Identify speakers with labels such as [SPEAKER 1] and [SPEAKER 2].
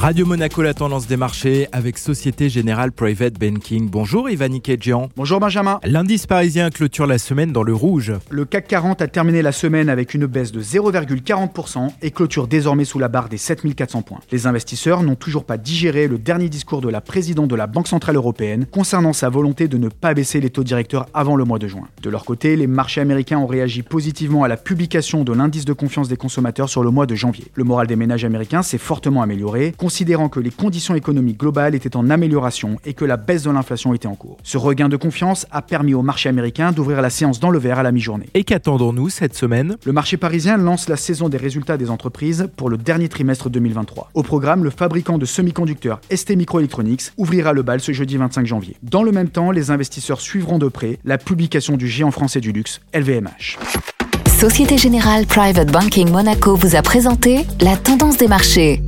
[SPEAKER 1] Radio Monaco, la tendance des marchés avec Société Générale Private Banking. Bonjour Ivan Kedjian.
[SPEAKER 2] Bonjour Benjamin.
[SPEAKER 1] L'indice parisien clôture la semaine dans le rouge.
[SPEAKER 2] Le CAC 40 a terminé la semaine avec une baisse de 0,40% et clôture désormais sous la barre des 7400 points. Les investisseurs n'ont toujours pas digéré le dernier discours de la présidente de la Banque Centrale Européenne concernant sa volonté de ne pas baisser les taux directeurs avant le mois de juin. De leur côté, les marchés américains ont réagi positivement à la publication de l'indice de confiance des consommateurs sur le mois de janvier. Le moral des ménages américains s'est fortement amélioré, considérant que les conditions économiques globales étaient en amélioration et que la baisse de l'inflation était en cours. Ce regain de confiance a permis au marché américain d'ouvrir la séance dans le vert à la mi-journée.
[SPEAKER 1] Et qu'attendons-nous cette semaine?
[SPEAKER 2] Le marché parisien lance la saison des résultats des entreprises pour le dernier trimestre 2023. Au programme, le fabricant de semi-conducteurs ST Microelectronics ouvrira le bal ce jeudi 25 janvier. Dans le même temps, les investisseurs suivront de près la publication du géant français du luxe, LVMH.
[SPEAKER 3] Société Générale Private Banking Monaco vous a présenté la tendance des marchés.